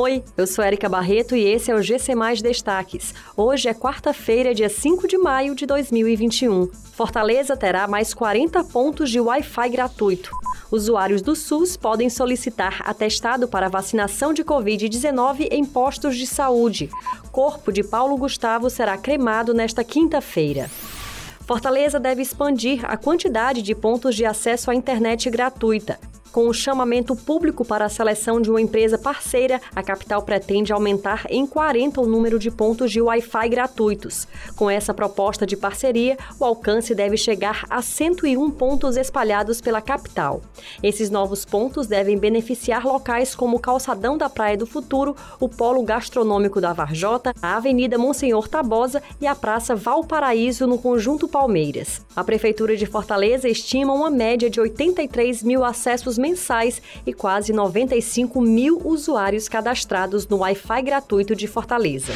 Oi, eu sou Erika Barreto e esse é o GC Mais Destaques. Hoje é quarta-feira, dia 5 de maio de 2021. Fortaleza terá mais 40 pontos de Wi-Fi gratuito. Usuários do SUS podem solicitar atestado para vacinação de Covid-19 em postos de saúde. Corpo de Paulo Gustavo será cremado nesta quinta-feira. Fortaleza deve expandir a quantidade de pontos de acesso à internet gratuita. Com o chamamento público para a seleção de uma empresa parceira, a capital pretende aumentar em 40 o número de pontos de Wi-Fi gratuitos. Com essa proposta de parceria, o alcance deve chegar a 101 pontos espalhados pela capital. Esses novos pontos devem beneficiar locais como o Calçadão da Praia do Futuro, o Polo Gastronômico da Varjota, a Avenida Monsenhor Tabosa e a Praça Valparaíso no Conjunto Palmeiras. A Prefeitura de Fortaleza estima uma média de 83 mil acessos mensais e quase 95 mil usuários cadastrados no Wi-Fi gratuito de Fortaleza.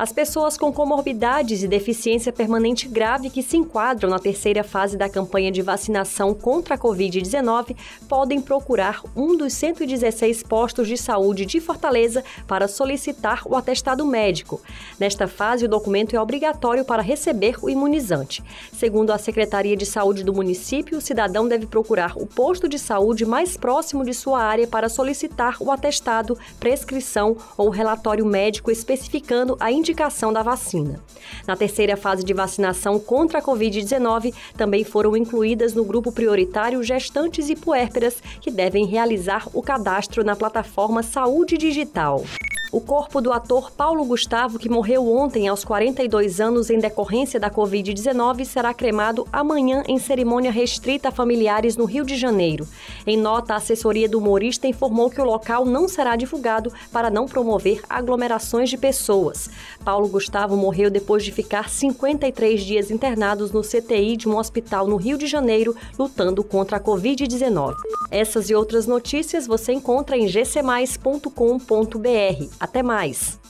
As pessoas com comorbidades e deficiência permanente grave que se enquadram na terceira fase da campanha de vacinação contra a Covid-19 podem procurar um dos 116 postos de saúde de Fortaleza para solicitar o atestado médico. Nesta fase, o documento é obrigatório para receber o imunizante. Segundo a Secretaria de Saúde do município, o cidadão deve procurar o posto de saúde mais próximo de sua área para solicitar o atestado, prescrição ou relatório médico especificando a indicação indicação da vacina. Na terceira fase de vacinação contra a Covid-19, também foram incluídas no grupo prioritário gestantes e puérperas que devem realizar o cadastro na plataforma Saúde Digital. O corpo do ator Paulo Gustavo, que morreu ontem aos 42 anos em decorrência da Covid-19, será cremado amanhã em cerimônia restrita a familiares no Rio de Janeiro. Em nota, a assessoria do humorista informou que o local não será divulgado para não promover aglomerações de pessoas. Paulo Gustavo morreu depois de ficar 53 dias internados no CTI de um hospital no Rio de Janeiro, lutando contra a Covid-19. Essas e outras notícias você encontra em gcmais.com.br. Até mais!